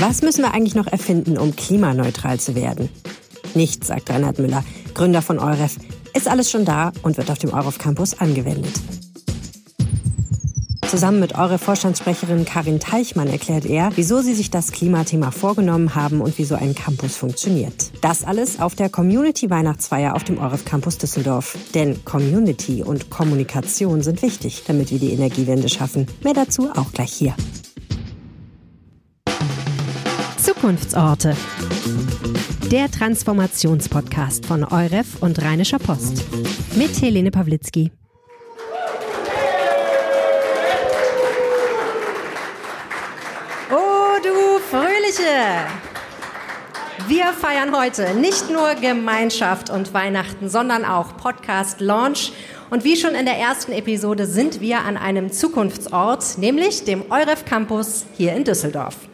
Was müssen wir eigentlich noch erfinden, um klimaneutral zu werden? Nichts, sagt Reinhard Müller, Gründer von Euref. Ist alles schon da und wird auf dem Euref Campus angewendet. Zusammen mit eurer Vorstandssprecherin Karin Teichmann erklärt er, wieso sie sich das Klimathema vorgenommen haben und wie so ein Campus funktioniert. Das alles auf der Community Weihnachtsfeier auf dem Euref Campus Düsseldorf. Denn Community und Kommunikation sind wichtig, damit wir die Energiewende schaffen. Mehr dazu auch gleich hier. Zukunftsorte. Der Transformationspodcast von Euref und Rheinischer Post. Mit Helene Pawlitzki. Fröhliche! Wir feiern heute nicht nur Gemeinschaft und Weihnachten, sondern auch Podcast Launch. Und wie schon in der ersten Episode sind wir an einem Zukunftsort, nämlich dem Euref Campus hier in Düsseldorf.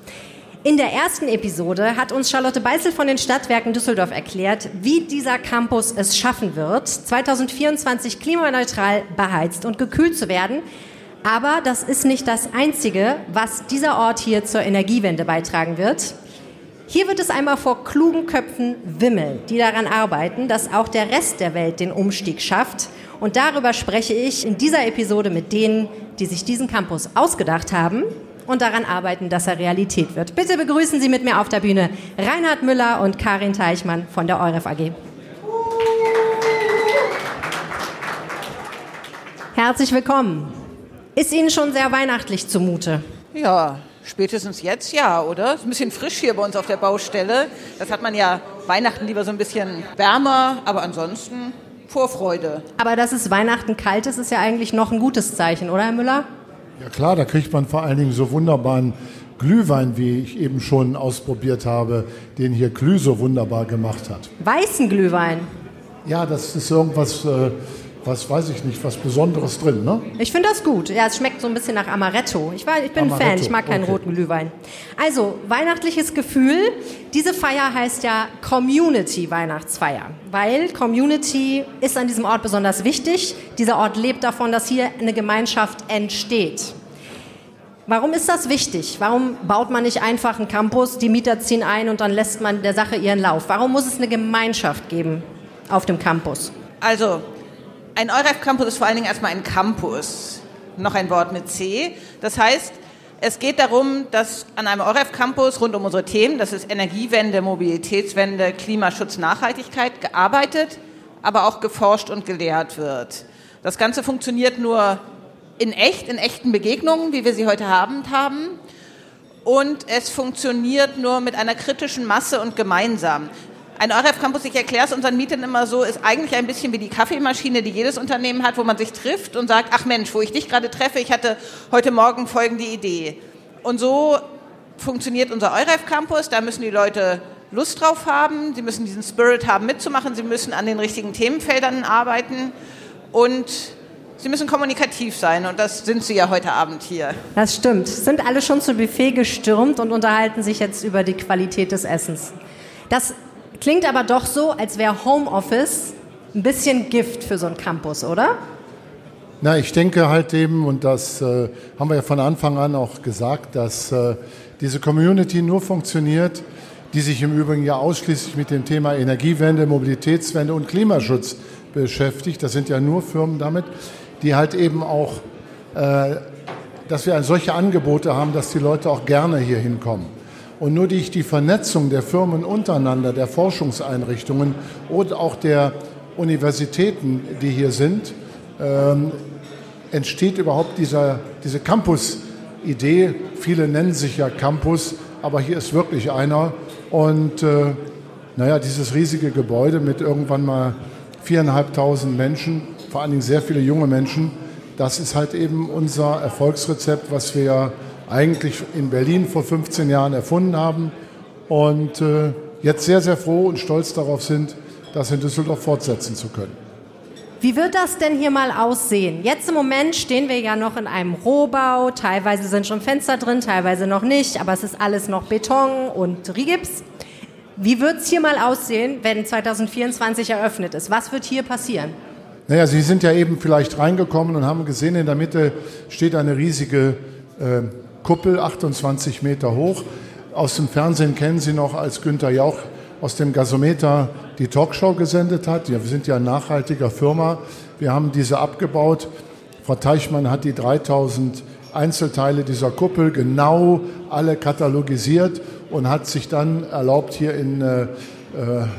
In der ersten Episode hat uns Charlotte Beißel von den Stadtwerken Düsseldorf erklärt, wie dieser Campus es schaffen wird, 2024 klimaneutral beheizt und gekühlt zu werden, aber das ist nicht das Einzige, was dieser Ort hier zur Energiewende beitragen wird. Hier wird es einmal vor klugen Köpfen wimmeln, die daran arbeiten, dass auch der Rest der Welt den Umstieg schafft. Und darüber spreche ich in dieser Episode mit denen, die sich diesen Campus ausgedacht haben und daran arbeiten, dass er Realität wird. Bitte begrüßen Sie mit mir auf der Bühne Reinhard Müller und Karin Teichmann von der EUREF AG. Herzlich willkommen. Ist Ihnen schon sehr weihnachtlich zumute? Ja, spätestens jetzt ja, oder? Ist ein bisschen frisch hier bei uns auf der Baustelle. Das hat man ja Weihnachten lieber so ein bisschen wärmer, aber ansonsten Vorfreude. Aber dass es Weihnachten kalt ist, ist ja eigentlich noch ein gutes Zeichen, oder Herr Müller? Ja klar, da kriegt man vor allen Dingen so wunderbaren Glühwein, wie ich eben schon ausprobiert habe, den hier Glüh so wunderbar gemacht hat. Weißen Glühwein? Ja, das ist irgendwas... Äh, was weiß ich nicht, was Besonderes drin, ne? Ich finde das gut. Ja, es schmeckt so ein bisschen nach Amaretto. Ich, war, ich bin Amaretto. ein Fan, ich mag keinen okay. roten Glühwein. Also, weihnachtliches Gefühl. Diese Feier heißt ja Community Weihnachtsfeier, weil Community ist an diesem Ort besonders wichtig. Dieser Ort lebt davon, dass hier eine Gemeinschaft entsteht. Warum ist das wichtig? Warum baut man nicht einfach einen Campus, die Mieter ziehen ein und dann lässt man der Sache ihren Lauf? Warum muss es eine Gemeinschaft geben auf dem Campus? Also, ein EUREF-Campus ist vor allen Dingen erstmal ein Campus. Noch ein Wort mit C. Das heißt, es geht darum, dass an einem EUREF-Campus rund um unsere Themen, das ist Energiewende, Mobilitätswende, Klimaschutz, Nachhaltigkeit, gearbeitet, aber auch geforscht und gelehrt wird. Das Ganze funktioniert nur in echt, in echten Begegnungen, wie wir sie heute Abend haben. Und es funktioniert nur mit einer kritischen Masse und gemeinsam. Ein EUREF Campus, ich erkläre es unseren Mietern immer so, ist eigentlich ein bisschen wie die Kaffeemaschine, die jedes Unternehmen hat, wo man sich trifft und sagt, ach Mensch, wo ich dich gerade treffe, ich hatte heute Morgen folgende Idee. Und so funktioniert unser EUREF Campus, da müssen die Leute Lust drauf haben, sie müssen diesen Spirit haben mitzumachen, sie müssen an den richtigen Themenfeldern arbeiten und Sie müssen kommunikativ sein und das sind Sie ja heute Abend hier. Das stimmt. Sind alle schon zu Buffet gestürmt und unterhalten sich jetzt über die Qualität des Essens. Das Klingt aber doch so, als wäre Homeoffice ein bisschen Gift für so einen Campus, oder? Na, ich denke halt eben, und das äh, haben wir ja von Anfang an auch gesagt, dass äh, diese Community nur funktioniert, die sich im Übrigen ja ausschließlich mit dem Thema Energiewende, Mobilitätswende und Klimaschutz beschäftigt. Das sind ja nur Firmen damit, die halt eben auch, äh, dass wir solche Angebote haben, dass die Leute auch gerne hier hinkommen. Und nur durch die Vernetzung der Firmen untereinander, der Forschungseinrichtungen und auch der Universitäten, die hier sind, ähm, entsteht überhaupt dieser, diese Campus-Idee. Viele nennen sich ja Campus, aber hier ist wirklich einer. Und äh, naja, dieses riesige Gebäude mit irgendwann mal viereinhalbtausend Menschen, vor allen Dingen sehr viele junge Menschen, das ist halt eben unser Erfolgsrezept, was wir eigentlich in Berlin vor 15 Jahren erfunden haben und äh, jetzt sehr, sehr froh und stolz darauf sind, das in Düsseldorf fortsetzen zu können. Wie wird das denn hier mal aussehen? Jetzt im Moment stehen wir ja noch in einem Rohbau. Teilweise sind schon Fenster drin, teilweise noch nicht, aber es ist alles noch Beton und Rigips. Wie wird es hier mal aussehen, wenn 2024 eröffnet ist? Was wird hier passieren? Naja, Sie sind ja eben vielleicht reingekommen und haben gesehen, in der Mitte steht eine riesige äh, Kuppel, 28 Meter hoch. aus dem Fernsehen kennen Sie noch, als Günther Jauch aus dem Gasometer die Talkshow gesendet hat. Ja, wir sind ja eine nachhaltiger Firma. Wir haben diese abgebaut. Frau Teichmann hat die 3000 Einzelteile dieser Kuppel genau alle katalogisiert und hat sich dann erlaubt, hier in äh,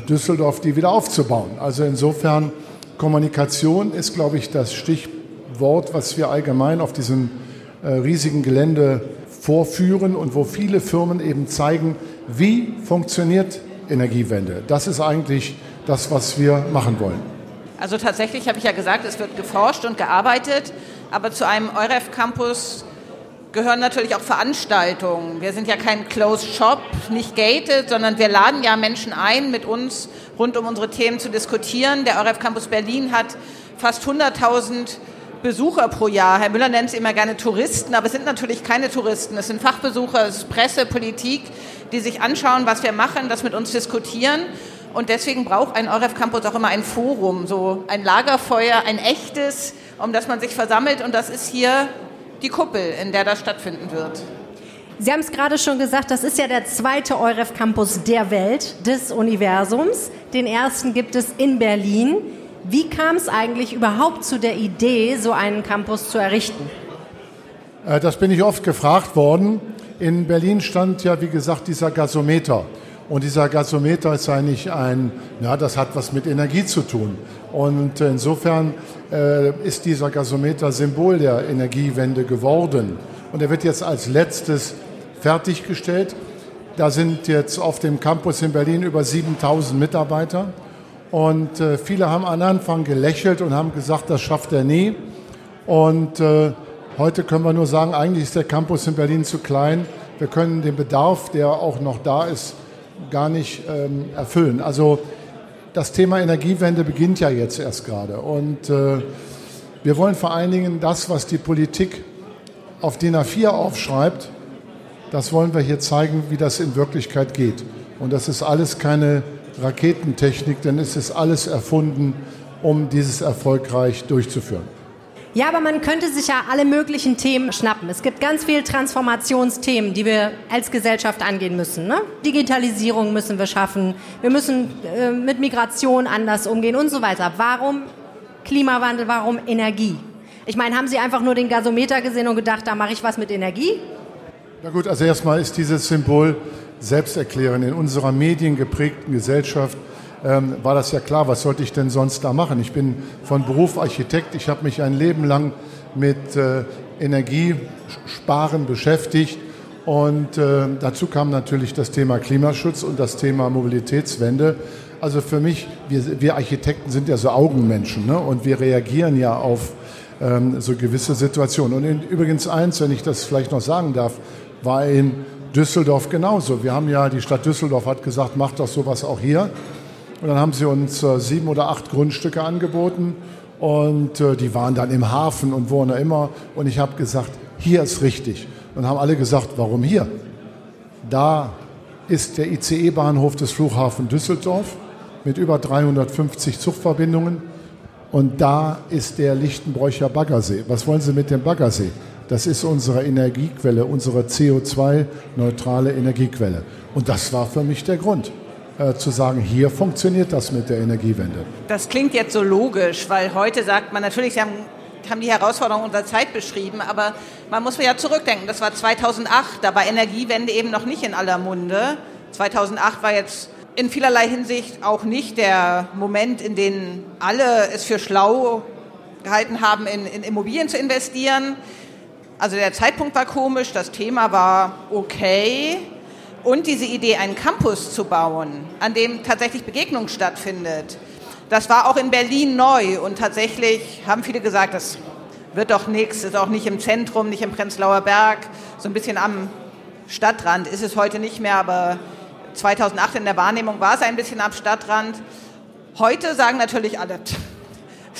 Düsseldorf die wieder aufzubauen. Also insofern, Kommunikation ist, glaube ich, das Stichwort, was wir allgemein auf diesem äh, riesigen Gelände vorführen und wo viele Firmen eben zeigen, wie funktioniert Energiewende. Das ist eigentlich das, was wir machen wollen. Also tatsächlich habe ich ja gesagt, es wird geforscht und gearbeitet, aber zu einem EUREF-Campus gehören natürlich auch Veranstaltungen. Wir sind ja kein Closed Shop, nicht gated, sondern wir laden ja Menschen ein, mit uns rund um unsere Themen zu diskutieren. Der EUREF Campus Berlin hat fast 100.000 Besucher pro Jahr. Herr Müller nennt sie immer gerne Touristen, aber es sind natürlich keine Touristen. Es sind Fachbesucher, es ist Presse, Politik, die sich anschauen, was wir machen, das mit uns diskutieren. Und deswegen braucht ein EUREF Campus auch immer ein Forum, so ein Lagerfeuer, ein echtes, um das man sich versammelt. Und das ist hier die Kuppel, in der das stattfinden wird. Sie haben es gerade schon gesagt, das ist ja der zweite EUREF Campus der Welt, des Universums. Den ersten gibt es in Berlin. Wie kam es eigentlich überhaupt zu der Idee, so einen Campus zu errichten? Äh, das bin ich oft gefragt worden. In Berlin stand ja, wie gesagt, dieser Gasometer. Und dieser Gasometer ist eigentlich ein, ja, das hat was mit Energie zu tun. Und insofern äh, ist dieser Gasometer Symbol der Energiewende geworden. Und er wird jetzt als letztes fertiggestellt. Da sind jetzt auf dem Campus in Berlin über 7000 Mitarbeiter. Und äh, viele haben am Anfang gelächelt und haben gesagt, das schafft er nie. Und äh, heute können wir nur sagen, eigentlich ist der Campus in Berlin zu klein. Wir können den Bedarf, der auch noch da ist, gar nicht ähm, erfüllen. Also das Thema Energiewende beginnt ja jetzt erst gerade. Und äh, wir wollen vor allen Dingen das, was die Politik auf DIN A4 aufschreibt, das wollen wir hier zeigen, wie das in Wirklichkeit geht. Und das ist alles keine Raketentechnik, denn es ist alles erfunden, um dieses erfolgreich durchzuführen. Ja, aber man könnte sich ja alle möglichen Themen schnappen. Es gibt ganz viele Transformationsthemen, die wir als Gesellschaft angehen müssen. Ne? Digitalisierung müssen wir schaffen. Wir müssen äh, mit Migration anders umgehen und so weiter. Warum Klimawandel? Warum Energie? Ich meine, haben Sie einfach nur den Gasometer gesehen und gedacht, da mache ich was mit Energie? Na gut, also erstmal ist dieses Symbol selbsterklärend. In unserer mediengeprägten Gesellschaft ähm, war das ja klar, was sollte ich denn sonst da machen? Ich bin von Beruf Architekt, ich habe mich ein Leben lang mit äh, Energiesparen beschäftigt und äh, dazu kam natürlich das Thema Klimaschutz und das Thema Mobilitätswende. Also für mich, wir, wir Architekten sind ja so Augenmenschen ne? und wir reagieren ja auf ähm, so gewisse Situationen. Und in, übrigens eins, wenn ich das vielleicht noch sagen darf, war in Düsseldorf genauso. Wir haben ja, die Stadt Düsseldorf hat gesagt, macht doch sowas auch hier. Und dann haben sie uns äh, sieben oder acht Grundstücke angeboten und äh, die waren dann im Hafen und wo auch immer. Und ich habe gesagt, hier ist richtig. Und haben alle gesagt, warum hier? Da ist der ICE-Bahnhof des Flughafen Düsseldorf mit über 350 Zugverbindungen. Und da ist der Lichtenbräucher Baggersee. Was wollen Sie mit dem Baggersee? Das ist unsere Energiequelle, unsere CO2-neutrale Energiequelle. Und das war für mich der Grund äh, zu sagen, hier funktioniert das mit der Energiewende. Das klingt jetzt so logisch, weil heute sagt man natürlich, Sie haben, haben die Herausforderungen unserer Zeit beschrieben, aber man muss ja zurückdenken, das war 2008, da war Energiewende eben noch nicht in aller Munde. 2008 war jetzt in vielerlei Hinsicht auch nicht der Moment, in dem alle es für schlau gehalten haben, in, in Immobilien zu investieren. Also der Zeitpunkt war komisch, das Thema war okay, und diese Idee, einen Campus zu bauen, an dem tatsächlich Begegnung stattfindet, das war auch in Berlin neu. Und tatsächlich haben viele gesagt, das wird doch nichts, ist auch nicht im Zentrum, nicht im Prenzlauer Berg, so ein bisschen am Stadtrand ist es heute nicht mehr, aber 2008 in der Wahrnehmung war es ein bisschen am Stadtrand. Heute sagen natürlich alle,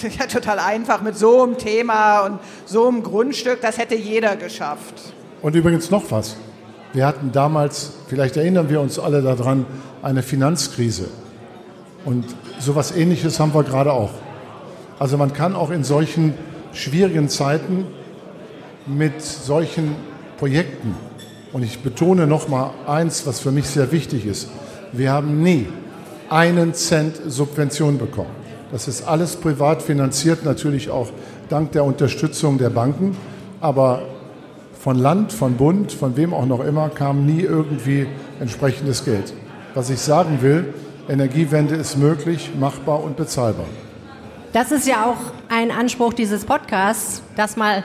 ja total einfach mit so einem Thema und so einem Grundstück, das hätte jeder geschafft. Und übrigens noch was. Wir hatten damals, vielleicht erinnern wir uns alle daran, eine Finanzkrise. Und sowas Ähnliches haben wir gerade auch. Also man kann auch in solchen schwierigen Zeiten mit solchen Projekten Und ich betone noch mal eins, was für mich sehr wichtig ist. Wir haben nie einen Cent Subvention bekommen. Das ist alles privat finanziert, natürlich auch dank der Unterstützung der Banken. Aber von Land, von Bund, von wem auch noch immer, kam nie irgendwie entsprechendes Geld. Was ich sagen will, Energiewende ist möglich, machbar und bezahlbar. Das ist ja auch ein Anspruch dieses Podcasts, das mal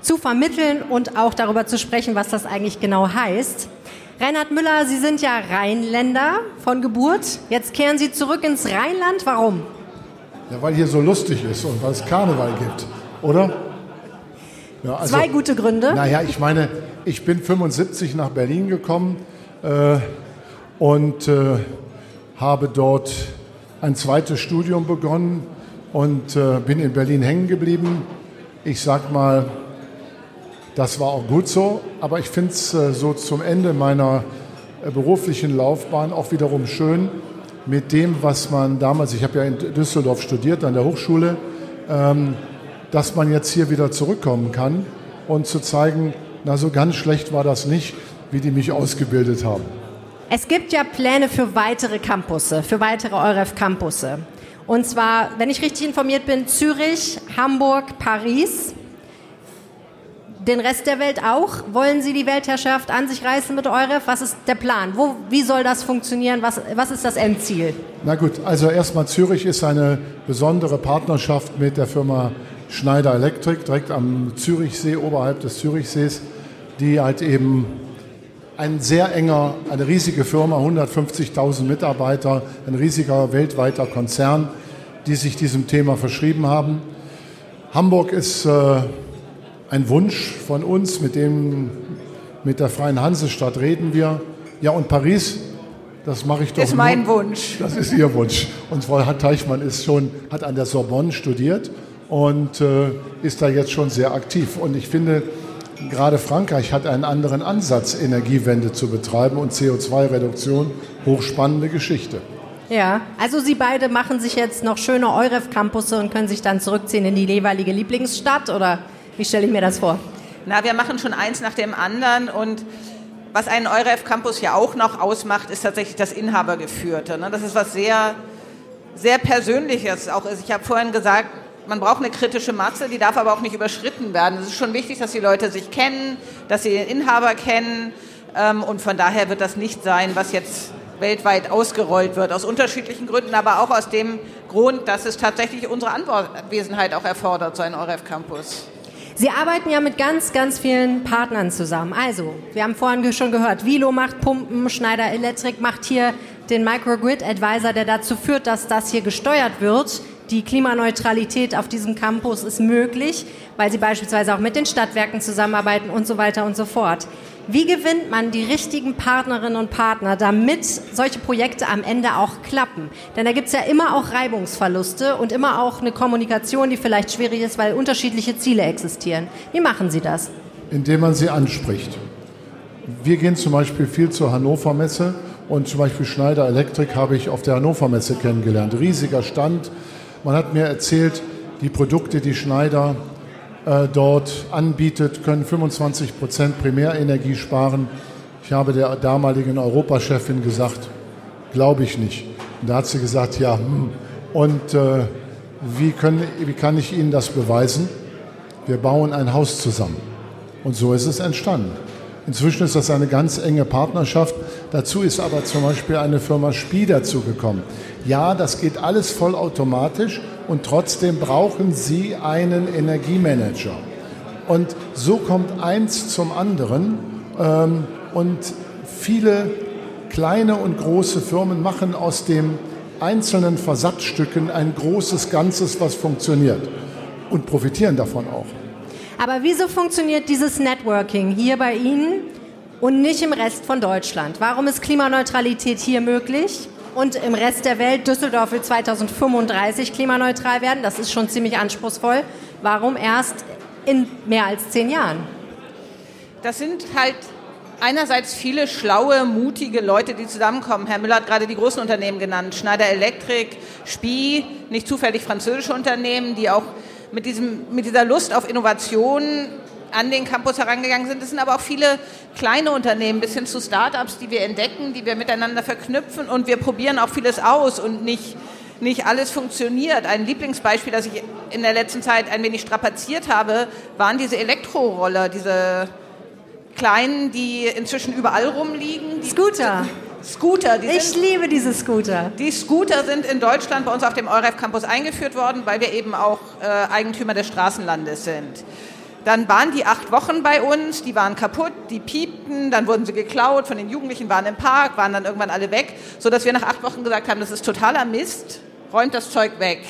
zu vermitteln und auch darüber zu sprechen, was das eigentlich genau heißt. Reinhard Müller, Sie sind ja Rheinländer von Geburt. Jetzt kehren Sie zurück ins Rheinland. Warum? Ja, weil hier so lustig ist und weil es Karneval gibt, oder? Ja, also, Zwei gute Gründe. Naja, ich meine, ich bin 75 nach Berlin gekommen äh, und äh, habe dort ein zweites Studium begonnen und äh, bin in Berlin hängen geblieben. Ich sag mal, das war auch gut so, aber ich finde es äh, so zum Ende meiner äh, beruflichen Laufbahn auch wiederum schön, mit dem, was man damals, ich habe ja in Düsseldorf studiert an der Hochschule, ähm, dass man jetzt hier wieder zurückkommen kann und zu zeigen, na so ganz schlecht war das nicht, wie die mich ausgebildet haben. Es gibt ja Pläne für weitere Campusse, für weitere EUREF Campusse. Und zwar, wenn ich richtig informiert bin, Zürich, Hamburg, Paris. Den Rest der Welt auch? Wollen Sie die Weltherrschaft an sich reißen mit EUREF? Was ist der Plan? Wo, wie soll das funktionieren? Was, was ist das Endziel? Na gut, also erstmal Zürich ist eine besondere Partnerschaft mit der Firma Schneider Electric, direkt am Zürichsee, oberhalb des Zürichsees, die halt eben ein sehr enger, eine riesige Firma, 150.000 Mitarbeiter, ein riesiger weltweiter Konzern, die sich diesem Thema verschrieben haben. Hamburg ist äh, ein Wunsch von uns, mit dem mit der Freien Hansestadt reden wir. Ja, und Paris, das mache ich doch. Das ist mein Wunsch. Das ist Ihr Wunsch. Und Frau Teichmann ist schon, hat an der Sorbonne studiert und äh, ist da jetzt schon sehr aktiv. Und ich finde, gerade Frankreich hat einen anderen Ansatz, Energiewende zu betreiben und CO2-Reduktion. Hochspannende Geschichte. Ja, also Sie beide machen sich jetzt noch schöne EUREF-Campusse und können sich dann zurückziehen in die jeweilige Lieblingsstadt oder wie stelle ich mir das vor? Na, wir machen schon eins nach dem anderen und was einen EUREF-Campus ja auch noch ausmacht, ist tatsächlich das Inhabergeführte. Ne? Das ist was sehr, sehr Persönliches. Auch ich habe vorhin gesagt, man braucht eine kritische Masse, die darf aber auch nicht überschritten werden. Es ist schon wichtig, dass die Leute sich kennen, dass sie den Inhaber kennen. Ähm, und von daher wird das nicht sein, was jetzt weltweit ausgerollt wird, aus unterschiedlichen Gründen, aber auch aus dem Grund, dass es tatsächlich unsere Anwesenheit auch erfordert, so ein ORF Campus. Sie arbeiten ja mit ganz, ganz vielen Partnern zusammen. Also, wir haben vorhin schon gehört, Vilo macht Pumpen, Schneider Electric macht hier den Microgrid Advisor, der dazu führt, dass das hier gesteuert wird die Klimaneutralität auf diesem Campus ist möglich, weil sie beispielsweise auch mit den Stadtwerken zusammenarbeiten und so weiter und so fort. Wie gewinnt man die richtigen Partnerinnen und Partner, damit solche Projekte am Ende auch klappen? Denn da gibt es ja immer auch Reibungsverluste und immer auch eine Kommunikation, die vielleicht schwierig ist, weil unterschiedliche Ziele existieren. Wie machen Sie das? Indem man sie anspricht. Wir gehen zum Beispiel viel zur Hannover Messe und zum Beispiel Schneider Electric habe ich auf der Hannover Messe kennengelernt. Riesiger Stand, man hat mir erzählt, die Produkte, die Schneider dort anbietet, können 25 Prozent Primärenergie sparen. Ich habe der damaligen Europachefin gesagt, glaube ich nicht. Und da hat sie gesagt, ja, hm. und äh, wie, können, wie kann ich Ihnen das beweisen? Wir bauen ein Haus zusammen. Und so ist es entstanden. Inzwischen ist das eine ganz enge Partnerschaft. Dazu ist aber zum Beispiel eine Firma Spie dazugekommen. Ja, das geht alles vollautomatisch und trotzdem brauchen Sie einen Energiemanager. Und so kommt eins zum anderen ähm, und viele kleine und große Firmen machen aus den einzelnen Versatzstücken ein großes Ganzes, was funktioniert und profitieren davon auch. Aber wieso funktioniert dieses Networking hier bei Ihnen und nicht im Rest von Deutschland? Warum ist Klimaneutralität hier möglich und im Rest der Welt? Düsseldorf will 2035 klimaneutral werden. Das ist schon ziemlich anspruchsvoll. Warum erst in mehr als zehn Jahren? Das sind halt einerseits viele schlaue, mutige Leute, die zusammenkommen. Herr Müller hat gerade die großen Unternehmen genannt. Schneider Electric, Spie, nicht zufällig französische Unternehmen, die auch mit, diesem, mit dieser Lust auf Innovation an den Campus herangegangen sind. Es sind aber auch viele kleine Unternehmen bis hin zu Startups, die wir entdecken, die wir miteinander verknüpfen und wir probieren auch vieles aus und nicht, nicht alles funktioniert. Ein Lieblingsbeispiel, das ich in der letzten Zeit ein wenig strapaziert habe, waren diese Elektroroller, diese kleinen, die inzwischen überall rumliegen. Scooter. Scooter. Die ich sind, liebe diese Scooter. Die Scooter sind in Deutschland bei uns auf dem EUREF Campus eingeführt worden, weil wir eben auch äh, Eigentümer des Straßenlandes sind. Dann waren die acht Wochen bei uns, die waren kaputt, die piepten, dann wurden sie geklaut von den Jugendlichen, waren im Park, waren dann irgendwann alle weg, sodass wir nach acht Wochen gesagt haben, das ist totaler Mist, räumt das Zeug weg.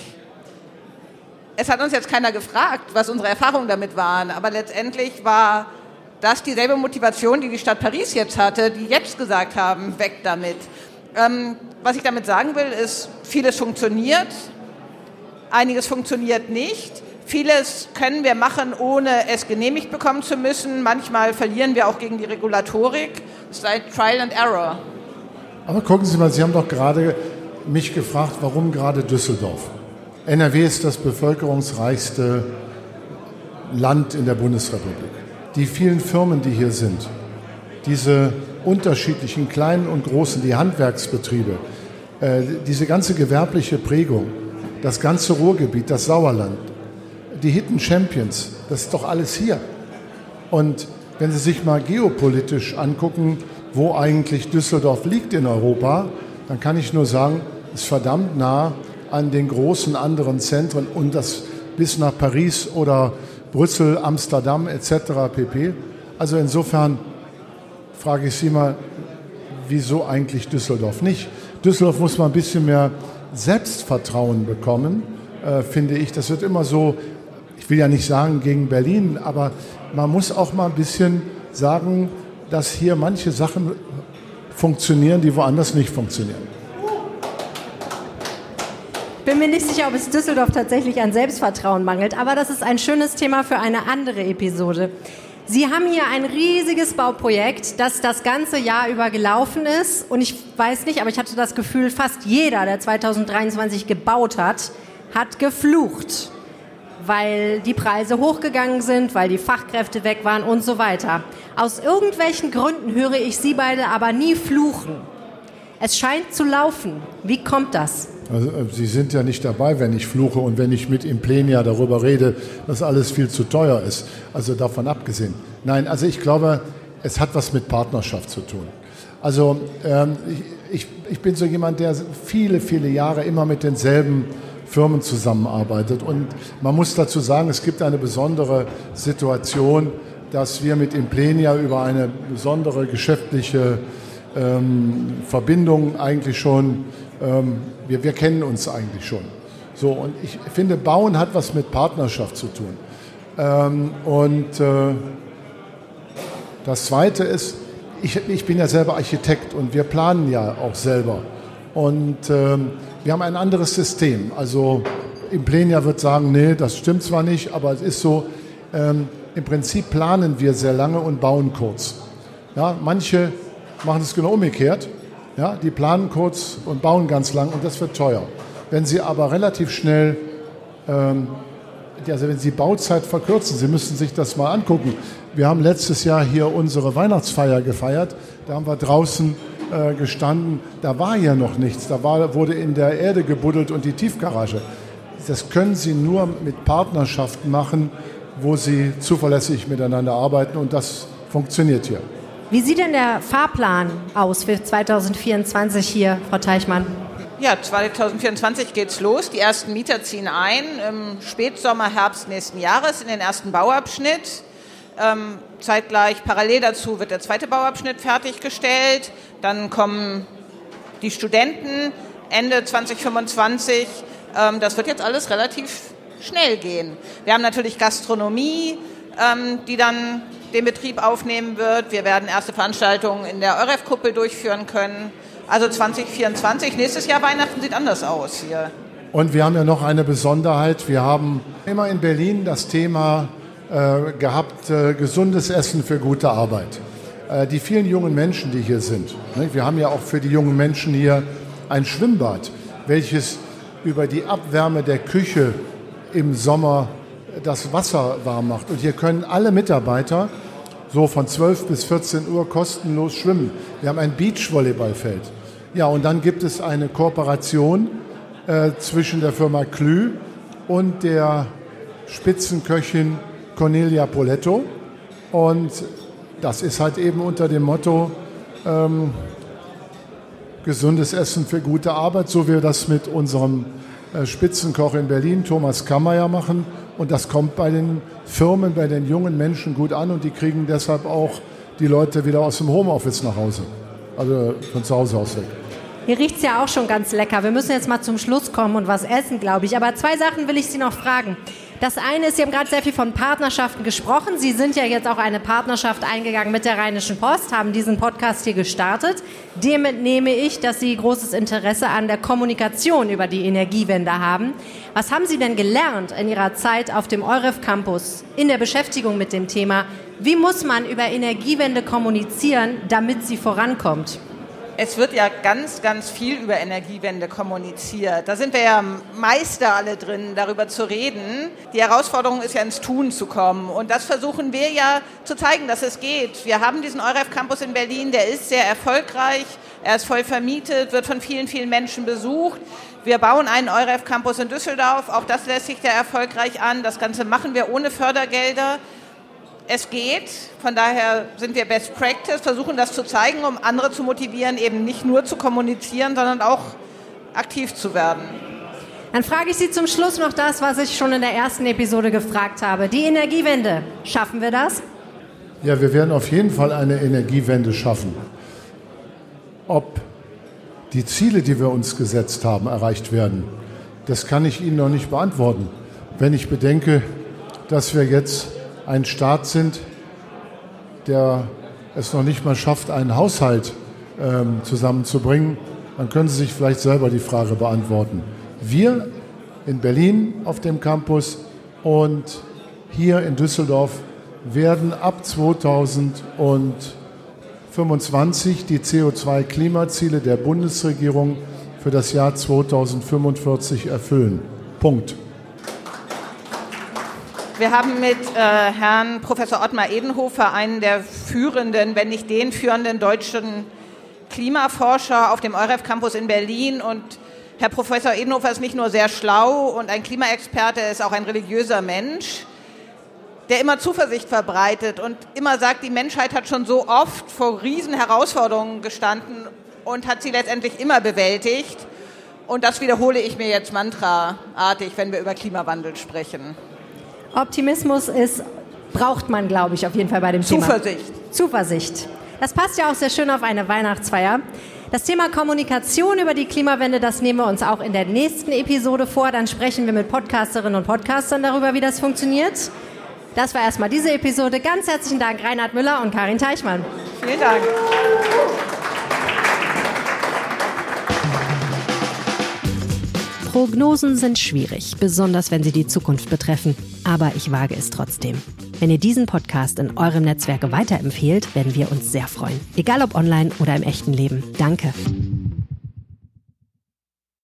Es hat uns jetzt keiner gefragt, was unsere Erfahrungen damit waren, aber letztendlich war das dieselbe Motivation, die die Stadt Paris jetzt hatte, die jetzt gesagt haben, weg damit. Ähm, was ich damit sagen will, ist, vieles funktioniert, einiges funktioniert nicht. Vieles können wir machen, ohne es genehmigt bekommen zu müssen. Manchmal verlieren wir auch gegen die Regulatorik. Es ist ein Trial and Error. Aber gucken Sie mal, Sie haben doch gerade mich gefragt, warum gerade Düsseldorf? NRW ist das bevölkerungsreichste Land in der Bundesrepublik die vielen Firmen, die hier sind, diese unterschiedlichen kleinen und großen, die Handwerksbetriebe, äh, diese ganze gewerbliche Prägung, das ganze Ruhrgebiet, das Sauerland, die Hidden Champions, das ist doch alles hier. Und wenn Sie sich mal geopolitisch angucken, wo eigentlich Düsseldorf liegt in Europa, dann kann ich nur sagen, es ist verdammt nah an den großen anderen Zentren und das bis nach Paris oder Brüssel, Amsterdam etc. pp. Also insofern frage ich Sie mal, wieso eigentlich Düsseldorf nicht? Düsseldorf muss mal ein bisschen mehr Selbstvertrauen bekommen, äh, finde ich. Das wird immer so, ich will ja nicht sagen gegen Berlin, aber man muss auch mal ein bisschen sagen, dass hier manche Sachen funktionieren, die woanders nicht funktionieren bin mir nicht sicher, ob es Düsseldorf tatsächlich an Selbstvertrauen mangelt, aber das ist ein schönes Thema für eine andere Episode. Sie haben hier ein riesiges Bauprojekt, das das ganze Jahr über gelaufen ist. Und ich weiß nicht, aber ich hatte das Gefühl, fast jeder, der 2023 gebaut hat, hat geflucht, weil die Preise hochgegangen sind, weil die Fachkräfte weg waren und so weiter. Aus irgendwelchen Gründen höre ich Sie beide aber nie fluchen. Es scheint zu laufen. Wie kommt das? Also, äh, Sie sind ja nicht dabei, wenn ich fluche und wenn ich mit Implenia darüber rede, dass alles viel zu teuer ist. Also davon abgesehen. Nein, also ich glaube, es hat was mit Partnerschaft zu tun. Also ähm, ich, ich bin so jemand, der viele, viele Jahre immer mit denselben Firmen zusammenarbeitet. Und man muss dazu sagen, es gibt eine besondere Situation, dass wir mit Implenia über eine besondere geschäftliche ähm, Verbindung eigentlich schon ähm, wir, wir kennen uns eigentlich schon. So, und ich finde, Bauen hat was mit Partnerschaft zu tun. Ähm, und äh, das Zweite ist, ich, ich, bin ja selber Architekt und wir planen ja auch selber. Und ähm, wir haben ein anderes System. Also Implenia wird sagen, nee, das stimmt zwar nicht, aber es ist so, ähm, im Prinzip planen wir sehr lange und bauen kurz. Ja, manche machen es genau umgekehrt. Ja, die planen kurz und bauen ganz lang und das wird teuer. Wenn Sie aber relativ schnell, ähm, also wenn Sie Bauzeit verkürzen, Sie müssen sich das mal angucken. Wir haben letztes Jahr hier unsere Weihnachtsfeier gefeiert. Da haben wir draußen äh, gestanden. Da war ja noch nichts. Da war, wurde in der Erde gebuddelt und die Tiefgarage. Das können Sie nur mit Partnerschaften machen, wo Sie zuverlässig miteinander arbeiten und das funktioniert hier. Wie sieht denn der Fahrplan aus für 2024 hier, Frau Teichmann? Ja, 2024 geht's los. Die ersten Mieter ziehen ein im Spätsommer, Herbst nächsten Jahres in den ersten Bauabschnitt. Ähm, zeitgleich parallel dazu wird der zweite Bauabschnitt fertiggestellt. Dann kommen die Studenten Ende 2025. Ähm, das wird jetzt alles relativ schnell gehen. Wir haben natürlich Gastronomie, die dann den Betrieb aufnehmen wird. Wir werden erste Veranstaltungen in der EUREF-Kuppel durchführen können. Also 2024, nächstes Jahr Weihnachten sieht anders aus hier. Und wir haben ja noch eine Besonderheit. Wir haben immer in Berlin das Thema äh, gehabt, äh, gesundes Essen für gute Arbeit. Äh, die vielen jungen Menschen, die hier sind. Ne? Wir haben ja auch für die jungen Menschen hier ein Schwimmbad, welches über die Abwärme der Küche im Sommer das Wasser warm macht. Und hier können alle Mitarbeiter so von 12 bis 14 Uhr kostenlos schwimmen. Wir haben ein Beachvolleyballfeld. Ja, und dann gibt es eine Kooperation äh, zwischen der Firma Klü und der Spitzenköchin Cornelia Poletto. Und das ist halt eben unter dem Motto ähm, gesundes Essen für gute Arbeit, so wie wir das mit unserem äh, Spitzenkoch in Berlin, Thomas Kammerer, machen. Und das kommt bei den Firmen, bei den jungen Menschen gut an und die kriegen deshalb auch die Leute wieder aus dem Homeoffice nach Hause. Also von zu Hause aus weg. Hier riecht es ja auch schon ganz lecker. Wir müssen jetzt mal zum Schluss kommen und was essen, glaube ich. Aber zwei Sachen will ich Sie noch fragen. Das eine ist, Sie haben gerade sehr viel von Partnerschaften gesprochen. Sie sind ja jetzt auch eine Partnerschaft eingegangen mit der Rheinischen Post, haben diesen Podcast hier gestartet. Dem entnehme ich, dass Sie großes Interesse an der Kommunikation über die Energiewende haben. Was haben Sie denn gelernt in Ihrer Zeit auf dem EUREF Campus in der Beschäftigung mit dem Thema? Wie muss man über Energiewende kommunizieren, damit sie vorankommt? Es wird ja ganz, ganz viel über Energiewende kommuniziert. Da sind wir ja Meister alle drin, darüber zu reden. Die Herausforderung ist ja ins Tun zu kommen. Und das versuchen wir ja zu zeigen, dass es geht. Wir haben diesen EUREF Campus in Berlin, der ist sehr erfolgreich. Er ist voll vermietet, wird von vielen, vielen Menschen besucht. Wir bauen einen EUREF Campus in Düsseldorf. Auch das lässt sich sehr erfolgreich an. Das Ganze machen wir ohne Fördergelder es geht. Von daher sind wir Best Practice, versuchen das zu zeigen, um andere zu motivieren, eben nicht nur zu kommunizieren, sondern auch aktiv zu werden. Dann frage ich Sie zum Schluss noch das, was ich schon in der ersten Episode gefragt habe. Die Energiewende, schaffen wir das? Ja, wir werden auf jeden Fall eine Energiewende schaffen. Ob die Ziele, die wir uns gesetzt haben, erreicht werden, das kann ich Ihnen noch nicht beantworten. Wenn ich bedenke, dass wir jetzt ein Staat sind, der es noch nicht mal schafft, einen Haushalt ähm, zusammenzubringen, dann können Sie sich vielleicht selber die Frage beantworten. Wir in Berlin auf dem Campus und hier in Düsseldorf werden ab 2025 die CO2-Klimaziele der Bundesregierung für das Jahr 2045 erfüllen. Punkt. Wir haben mit äh, Herrn Professor Ottmar Edenhofer einen der führenden, wenn nicht den führenden deutschen Klimaforscher auf dem EUREF Campus in Berlin und Herr Professor Edenhofer ist nicht nur sehr schlau und ein Klimaexperte, er ist auch ein religiöser Mensch, der immer Zuversicht verbreitet und immer sagt, die Menschheit hat schon so oft vor riesen Herausforderungen gestanden und hat sie letztendlich immer bewältigt. Und das wiederhole ich mir jetzt mantraartig, wenn wir über Klimawandel sprechen. Optimismus ist, braucht man, glaube ich, auf jeden Fall bei dem Zuversicht. Thema. Zuversicht. Zuversicht. Das passt ja auch sehr schön auf eine Weihnachtsfeier. Das Thema Kommunikation über die Klimawende, das nehmen wir uns auch in der nächsten Episode vor. Dann sprechen wir mit Podcasterinnen und Podcastern darüber, wie das funktioniert. Das war erstmal diese Episode. Ganz herzlichen Dank, Reinhard Müller und Karin Teichmann. Vielen Dank. Prognosen sind schwierig, besonders wenn sie die Zukunft betreffen. Aber ich wage es trotzdem. Wenn ihr diesen Podcast in eurem Netzwerk weiterempfehlt, werden wir uns sehr freuen. Egal ob online oder im echten Leben. Danke.